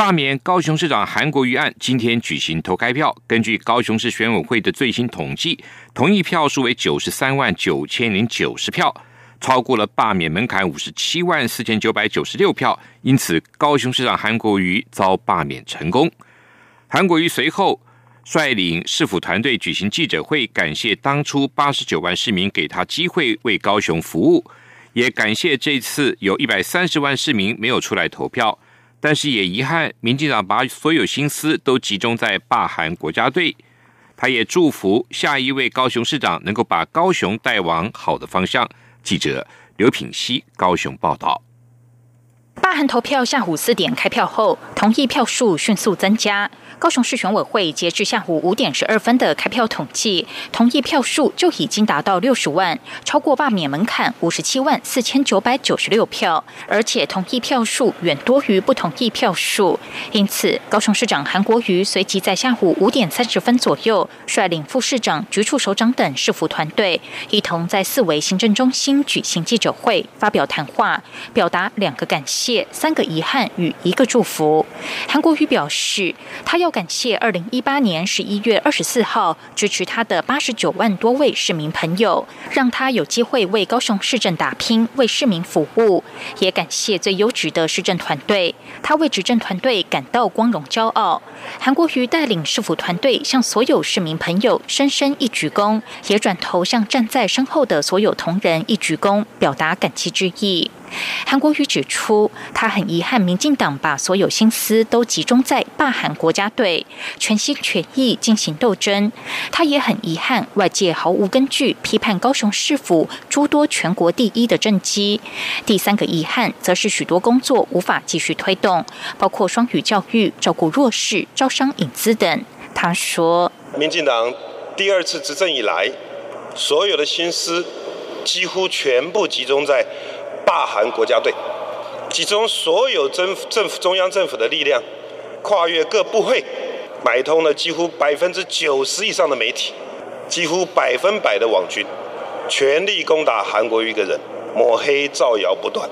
罢免高雄市长韩国瑜案今天举行投开票。根据高雄市选委会的最新统计，同意票数为九十三万九千零九十票，超过了罢免门槛五十七万四千九百九十六票，因此高雄市长韩国瑜遭罢免成功。韩国瑜随后率领市府团队举行记者会，感谢当初八十九万市民给他机会为高雄服务，也感谢这次有一百三十万市民没有出来投票。但是也遗憾，民进党把所有心思都集中在霸韩国家队。他也祝福下一位高雄市长能够把高雄带往好的方向。记者刘品熙高雄报道。罢韩投票下午四点开票后，同意票数迅速增加。高雄市选委会截至下午五点十二分的开票统计，同意票数就已经达到六十万，超过罢免门槛五十七万四千九百九十六票，而且同意票数远多于不同意票数。因此，高雄市长韩国瑜随即在下午五点三十分左右，率领副市长、局处首长等市府团队，一同在四维行政中心举行记者会，发表谈话，表达两个感谢、三个遗憾与一个祝福。韩国瑜表示，他要。感谢二零一八年十一月二十四号支持他的八十九万多位市民朋友，让他有机会为高雄市政打拼，为市民服务。也感谢最优质的市政团队，他为执政团队感到光荣骄傲。韩国瑜带领市府团队向所有市民朋友深深一鞠躬，也转头向站在身后的所有同仁一鞠躬，表达感激之意。韩国瑜指出，他很遗憾，民进党把所有心思都集中在罢韩国家，对全心全意进行斗争。他也很遗憾，外界毫无根据批判高雄市府诸多全国第一的政绩。第三个遗憾，则是许多工作无法继续推动，包括双语教育、照顾弱势、招商引资等。他说，民进党第二次执政以来，所有的心思几乎全部集中在。罢韩国家队，集中所有政政府中央政府的力量，跨越各部会，买通了几乎百分之九十以上的媒体，几乎百分百的网军，全力攻打韩国一个人，抹黑造谣不断。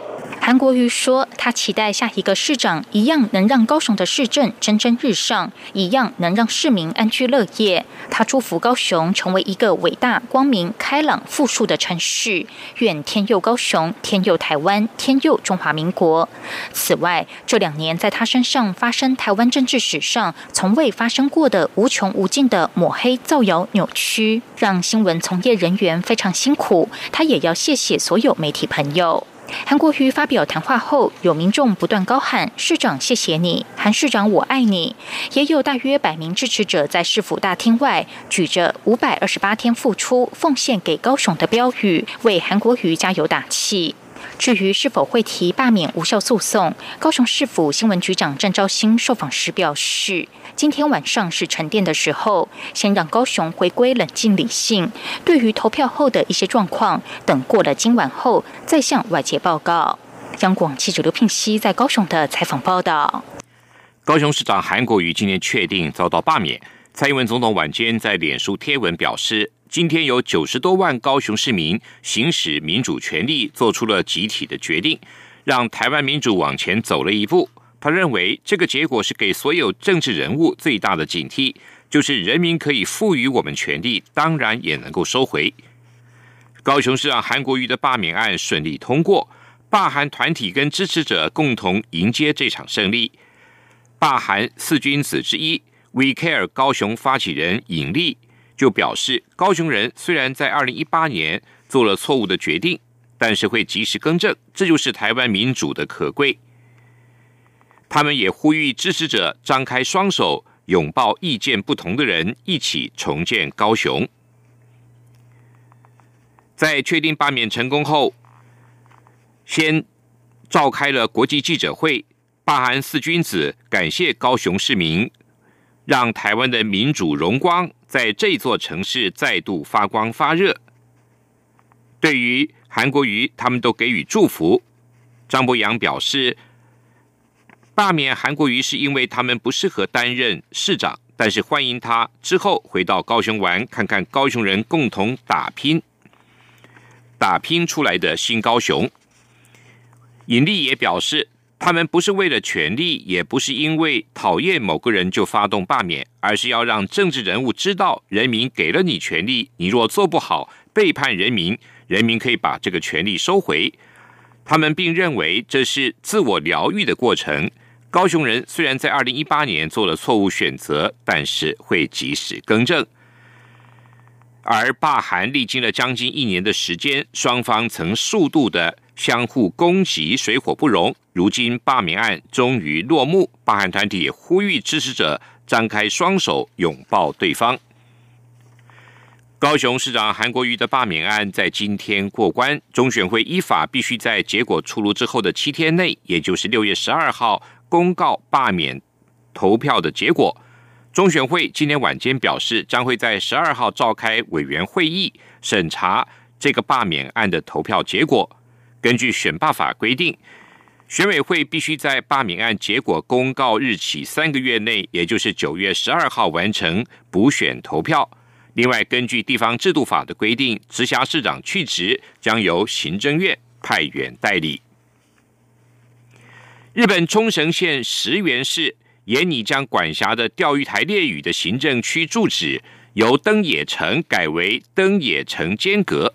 韩国瑜说：“他期待下一个市长一样能让高雄的市政蒸蒸日上，一样能让市民安居乐业。他祝福高雄成为一个伟大、光明、开朗、富庶的城市。愿天佑高雄，天佑台湾，天佑中华民国。此外，这两年在他身上发生台湾政治史上从未发生过的无穷无尽的抹黑、造谣、扭曲，让新闻从业人员非常辛苦。他也要谢谢所有媒体朋友。”韩国瑜发表谈话后，有民众不断高喊“市长，谢谢你，韩市长，我爱你”，也有大约百名支持者在市府大厅外举着“五百二十八天付出，奉献给高雄”的标语，为韩国瑜加油打气。至于是否会提罢免无效诉讼，高雄市府新闻局长郑昭兴受访时表示。今天晚上是沉淀的时候，先让高雄回归冷静理性。对于投票后的一些状况，等过了今晚后再向外界报告。央广记者刘聘熙在高雄的采访报道。高雄市长韩国瑜今天确定遭到罢免。蔡英文总统晚间在脸书贴文表示，今天有九十多万高雄市民行使民主权利，做出了集体的决定，让台湾民主往前走了一步。他认为这个结果是给所有政治人物最大的警惕，就是人民可以赋予我们权利，当然也能够收回。高雄市长韩国瑜的罢免案顺利通过，罢韩团体跟支持者共同迎接这场胜利。罢韩四君子之一 We Care 高雄发起人尹力就表示，高雄人虽然在二零一八年做了错误的决定，但是会及时更正，这就是台湾民主的可贵。他们也呼吁支持者张开双手，拥抱意见不同的人，一起重建高雄。在确定罢免成功后，先召开了国际记者会，罢韩四君子感谢高雄市民，让台湾的民主荣光在这座城市再度发光发热。对于韩国瑜，他们都给予祝福。张博洋表示，罢免韩国瑜是因为他们不适合担任市长，但是欢迎他之后回到高雄玩，看看高雄人共同打拼、打拼出来的新高雄。尹力也表示。他们不是为了权力，也不是因为讨厌某个人就发动罢免，而是要让政治人物知道，人民给了你权力，你若做不好，背叛人民，人民可以把这个权力收回。他们并认为这是自我疗愈的过程。高雄人虽然在二零一八年做了错误选择，但是会及时更正。而罢韩历经了将近一年的时间，双方曾数度的。相互攻击，水火不容。如今罢免案终于落幕，罢韩团体呼吁支持者张开双手拥抱对方。高雄市长韩国瑜的罢免案在今天过关，中选会依法必须在结果出炉之后的七天内，也就是六月十二号公告罢免投票的结果。中选会今天晚间表示，将会在十二号召开委员会议审查这个罢免案的投票结果。根据选罢法规定，选委会必须在罢免案结果公告日起三个月内，也就是九月十二号完成补选投票。另外，根据地方制度法的规定，直辖市长去职将由行政院派员代理。日本冲绳县石垣市沿拟将管辖的钓鱼台列屿的行政区住址由登野城改为登野城间阁。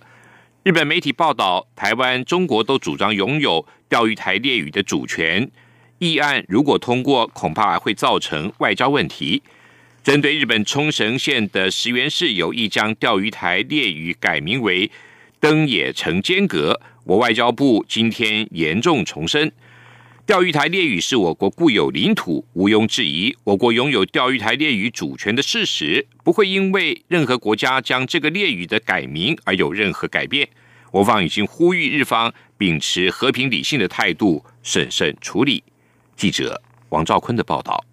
日本媒体报道，台湾、中国都主张拥有钓鱼台列屿的主权。议案如果通过，恐怕会造成外交问题。针对日本冲绳县的石垣市有意将钓鱼台列屿改名为登野城间阁，我外交部今天严重重申。钓鱼台列屿是我国固有领土，毋庸置疑。我国拥有钓鱼台列屿主权的事实，不会因为任何国家将这个列屿的改名而有任何改变。我方已经呼吁日方秉持和平理性的态度，审慎处理。记者王兆坤的报道。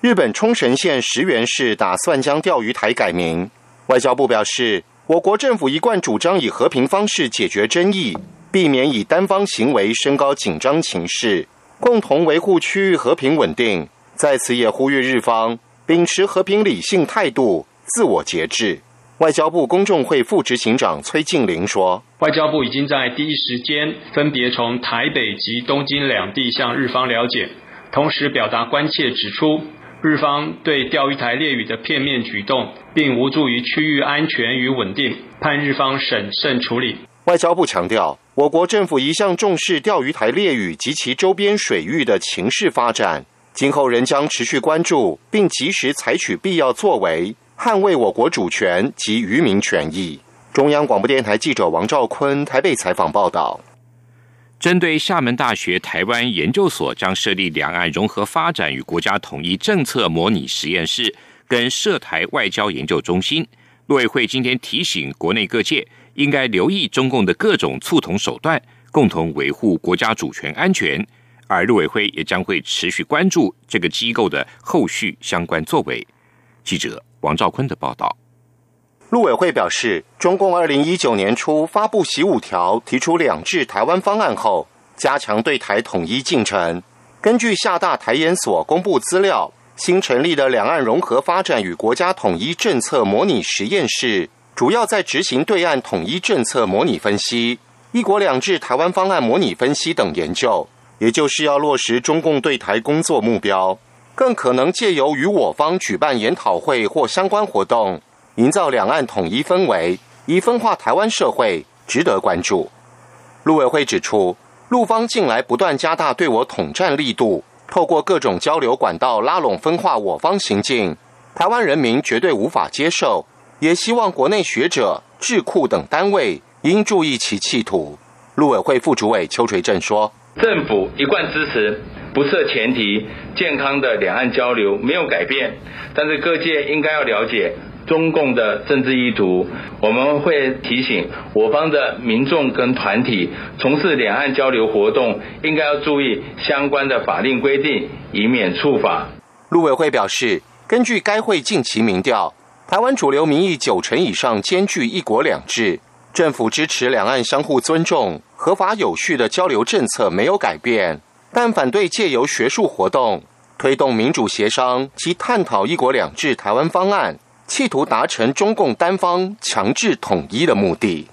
日本冲绳县石垣市打算将钓鱼台改名，外交部表示，我国政府一贯主张以和平方式解决争议。避免以单方行为升高紧张情势，共同维护区域和平稳定。在此也呼吁日方秉持和平理性态度，自我节制。外交部公众会副执行长崔静玲说：“外交部已经在第一时间分别从台北及东京两地向日方了解，同时表达关切，指出日方对钓鱼台列屿的片面举动，并无助于区域安全与稳定，盼日方审慎处理。”外交部强调，我国政府一向重视钓鱼台列屿及其周边水域的情势发展，今后仍将持续关注，并及时采取必要作为，捍卫我国主权及渔民权益。中央广播电台记者王兆坤台北采访报道。针对厦门大学台湾研究所将设立两岸融合发展与国家统一政策模拟实验室，跟涉台外交研究中心，陆委会今天提醒国内各界。应该留意中共的各种促统手段，共同维护国家主权安全。而陆委会也将会持续关注这个机构的后续相关作为。记者王兆坤的报道。陆委会表示，中共二零一九年初发布“习五条”，提出“两制台湾方案”后，加强对台统一进程。根据厦大台研所公布资料，新成立的两岸融合发展与国家统一政策模拟实验室。主要在执行对岸统一政策模拟分析、一国两制台湾方案模拟分析等研究，也就是要落实中共对台工作目标。更可能借由与我方举办研讨会或相关活动，营造两岸统一氛围，以分化台湾社会，值得关注。陆委会指出，陆方近来不断加大对我统战力度，透过各种交流管道拉拢分化我方行径，台湾人民绝对无法接受。也希望国内学者、智库等单位应注意其企图。陆委会副主委邱垂正说：“政府一贯支持不设前提、健康的两岸交流没有改变，但是各界应该要了解中共的政治意图。我们会提醒我方的民众跟团体从事两岸交流活动，应该要注意相关的法令规定，以免触法。”陆委会表示，根据该会近期民调。台湾主流民意九成以上兼具一国两制，政府支持两岸相互尊重、合法有序的交流政策没有改变，但反对借由学术活动推动民主协商及探讨“一国两制”台湾方案，企图达成中共单方强制统一的目的。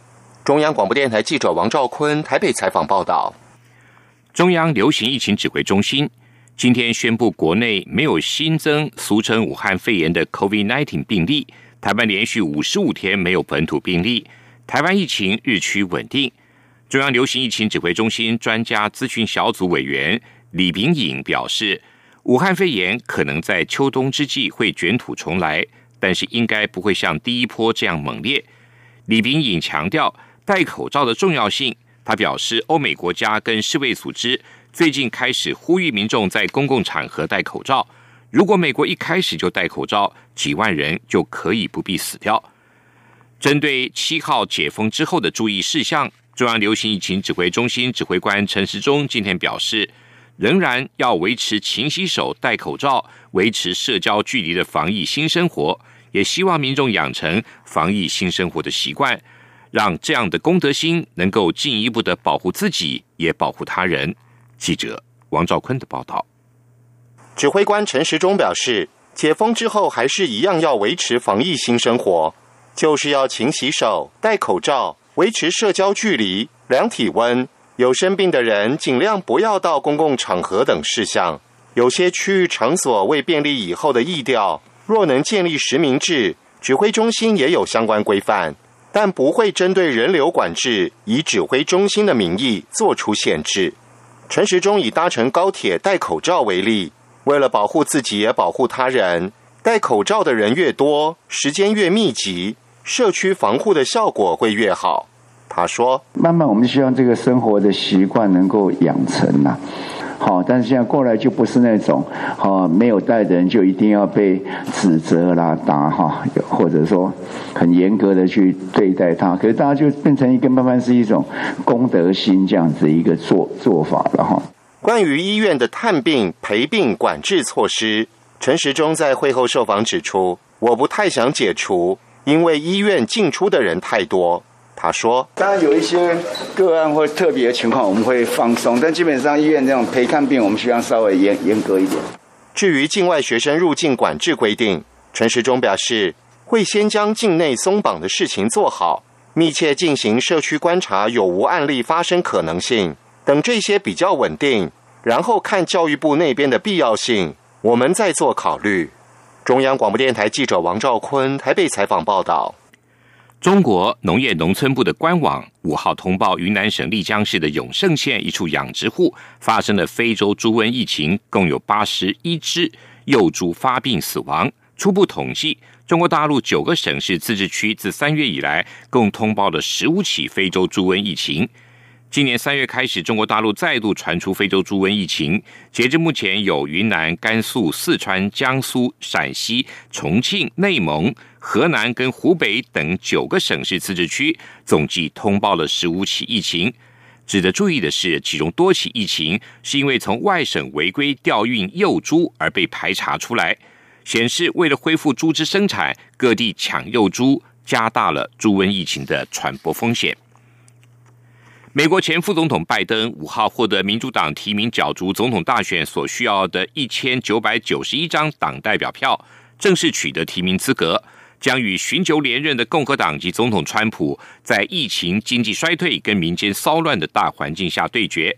中央广播电台记者王兆坤台北采访报道。中央流行疫情指挥中心今天宣布，国内没有新增俗称武汉肺炎的 COVID-19 病例，台湾连续五十五天没有本土病例。台湾疫情日趋稳定，中央流行疫情指挥中心专家咨询小组委员李炳颖表示，武汉肺炎可能在秋冬之际会卷土重来，但是应该不会像第一波这样猛烈。李炳颖强调戴口罩的重要性，他表示，欧美国家跟世卫组织最近开始呼吁民众在公共场合戴口罩，如果美国一开始就戴口罩，几万人就可以不必死掉。针对七号解封之后的注意事项，中央流行疫情指挥中心指挥官陈时中今天表示，仍然要维持勤洗手、戴口罩、维持社交距离的防疫新生活，也希望民众养成防疫新生活的习惯，让这样的公德心能够进一步的保护自己，也保护他人。记者王兆坤的报道。指挥官陈时中表示，解封之后还是一样要维持防疫新生活。就是要勤洗手、戴口罩、维持社交距离、量体温。有生病的人尽量不要到公共场合等事项。有些区域场所为便利以后的疫调，若能建立实名制，指挥中心也有相关规范，但不会针对人流管制，以指挥中心的名义做出限制。陈时中以搭乘高铁戴口罩为例，为了保护自己也保护他人，戴口罩的人越多，时间越密集。社区防护的效果会越好，他说：“慢慢，我们希望这个生活的习惯能够养成呐。好，但是现在过来就不是那种，哈没有带的人就一定要被指责啦、打哈，或者说很严格的去对待他。可是大家就变成一个慢慢是一种公德心这样子一个做做法了哈。”关于医院的探病陪病管制措施，陈时中在会后受访指出：“我不太想解除。”因为医院进出的人太多，他说：“当然有一些个案或特别的情况，我们会放松，但基本上医院这种陪看病，我们需要稍微严严格一点。”至于境外学生入境管制规定，陈时中表示，会先将境内松绑的事情做好，密切进行社区观察有无案例发生可能性，等这些比较稳定，然后看教育部那边的必要性，我们再做考虑。中央广播电台记者王兆坤台北采访报道：中国农业农村部的官网五号通报，云南省丽江市的永胜县一处养殖户发生了非洲猪瘟疫情，共有八十一只幼猪发病死亡。初步统计，中国大陆九个省市自治区自三月以来共通报了十五起非洲猪瘟疫情。今年三月开始，中国大陆再度传出非洲猪瘟疫情。截至目前，有云南、甘肃、四川、江苏、陕西、重庆、内蒙、河南跟湖北等九个省市自治区，总计通报了十五起疫情。值得注意的是，其中多起疫情是因为从外省违规调运幼猪而被排查出来，显示为了恢复猪只生产，各地抢幼猪，加大了猪瘟疫情的传播风险。美国前副总统拜登五号获得民主党提名角逐总统大选所需要的一千九百九十一张党代表票，正式取得提名资格，将与寻求连任的共和党籍总统川普在疫情、经济衰退跟民间骚乱的大环境下对决。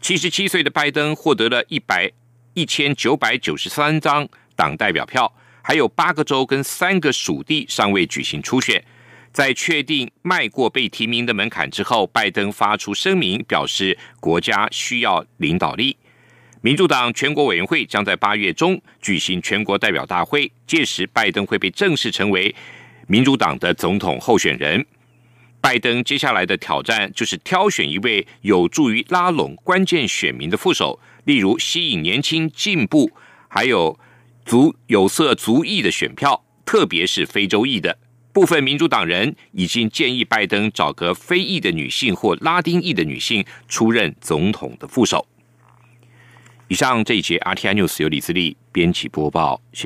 七十七岁的拜登获得了一百一千九百九十三张党代表票，还有八个州跟三个属地尚未举行初选。在确定迈过被提名的门槛之后，拜登发出声明，表示国家需要领导力。民主党全国委员会将在八月中举行全国代表大会，届时拜登会被正式成为民主党的总统候选人。拜登接下来的挑战就是挑选一位有助于拉拢关键选民的副手，例如吸引年轻、进步，还有族有色族裔的选票，特别是非洲裔的。部分民主党人已经建议拜登找个非裔的女性或拉丁裔的女性出任总统的副手。以上这一节 RTI News 由李自力编辑播报，